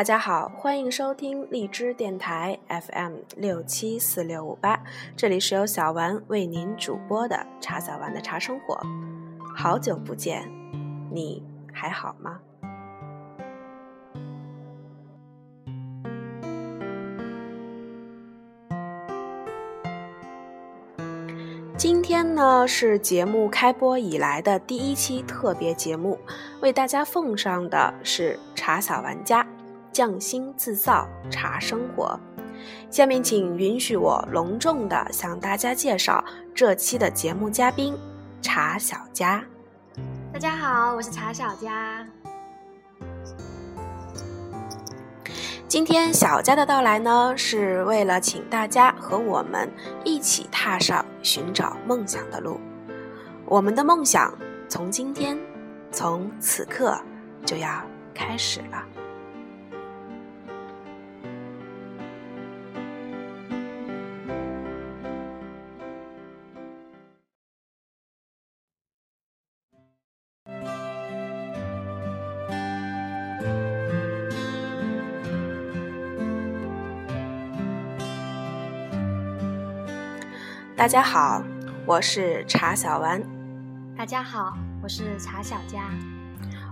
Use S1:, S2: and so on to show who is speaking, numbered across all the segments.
S1: 大家好，欢迎收听荔枝电台 FM 六七四六五八，这里是由小丸为您主播的茶小丸的茶生活。好久不见，你还好吗？今天呢是节目开播以来的第一期特别节目，为大家奉上的是茶小玩家。匠心自造茶生活，下面请允许我隆重的向大家介绍这期的节目嘉宾茶小佳。
S2: 大家好，我是茶小佳。
S1: 今天小佳的到来呢，是为了请大家和我们一起踏上寻找梦想的路。我们的梦想从今天，从此刻就要开始了。大家好，我是茶小丸。
S2: 大家好，我是茶小佳。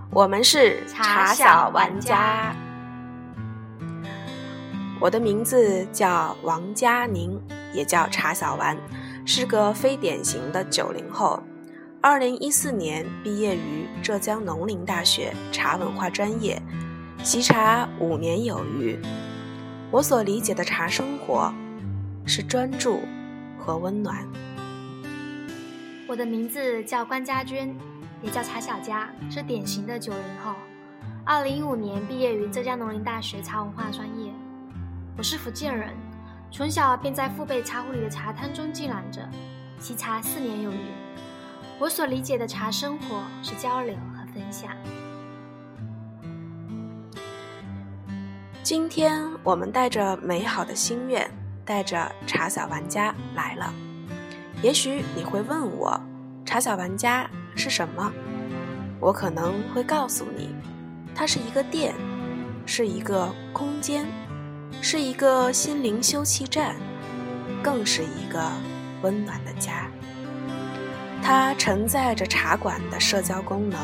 S1: 我们是茶小玩家。我的名字叫王佳宁，也叫茶小丸，是个非典型的九零后。二零一四年毕业于浙江农林大学茶文化专业，习茶五年有余。我所理解的茶生活，是专注。和温暖。
S2: 我的名字叫关家娟，也叫茶小佳，是典型的九零后。二零一五年毕业于浙江农林大学茶文化专业。我是福建人，从小便在父辈茶壶里的茶汤中浸染着，习茶四年有余。我所理解的茶生活是交流和分享。
S1: 今天我们带着美好的心愿。带着茶小玩家来了，也许你会问我，茶小玩家是什么？我可能会告诉你，它是一个店，是一个空间，是一个心灵休憩站，更是一个温暖的家。它承载着茶馆的社交功能，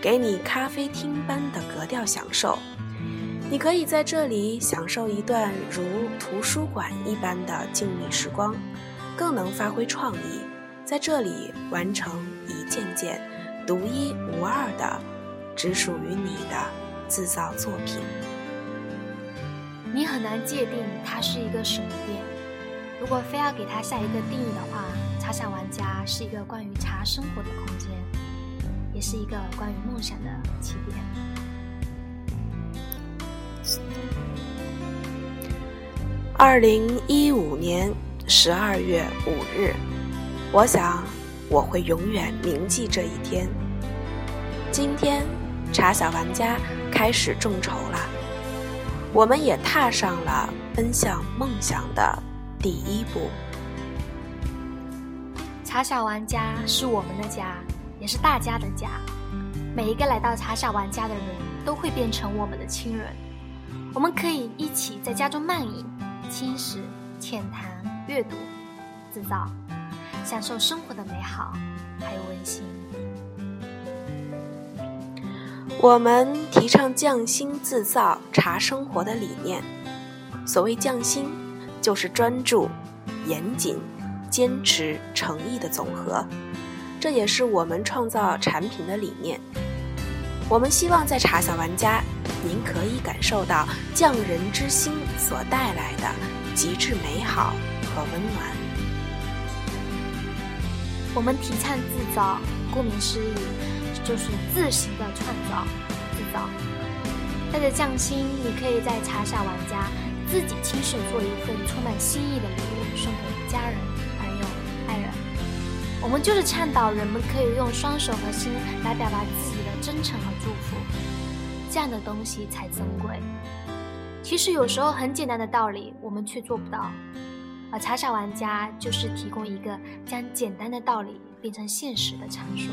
S1: 给你咖啡厅般的格调享受。你可以在这里享受一段如图书馆一般的静谧时光，更能发挥创意，在这里完成一件件独一无二的、只属于你的制造作品。
S2: 你很难界定它是一个什么店。如果非要给它下一个定义的话，茶想玩家是一个关于茶生活的空间，也是一个关于梦想的起点。
S1: 二零一五年十二月五日，我想我会永远铭记这一天。今天，茶小玩家开始众筹了，我们也踏上了奔向梦想的第一步。
S2: 茶小玩家是我们的家，也是大家的家。每一个来到茶小玩家的人都会变成我们的亲人。我们可以一起在家中漫饮、轻食、浅谈、阅读、制造，享受生活的美好，还有温馨。
S1: 我们提倡匠心自造茶生活的理念。所谓匠心，就是专注、严谨、坚持、诚意的总和。这也是我们创造产品的理念。我们希望在茶小玩家。您可以感受到匠人之心所带来的极致美好和温暖。
S2: 我们提倡自造，顾名思义，就是自行的创造、制造。带着匠心，你可以在茶小玩家自己亲手做一份充满心意的礼物，送给家人、朋友、爱人。我们就是倡导人们可以用双手和心来表达自己的真诚和祝福。这样的东西才珍贵。其实有时候很简单的道理，我们却做不到。而茶小玩家就是提供一个将简单的道理变成现实的场所。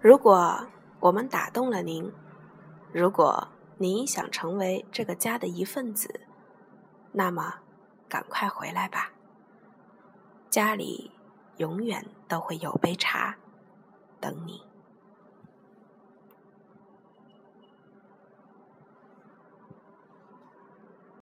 S1: 如果我们打动了您，如果您想成为这个家的一份子，那么赶快回来吧。家里永远都会有杯茶等你。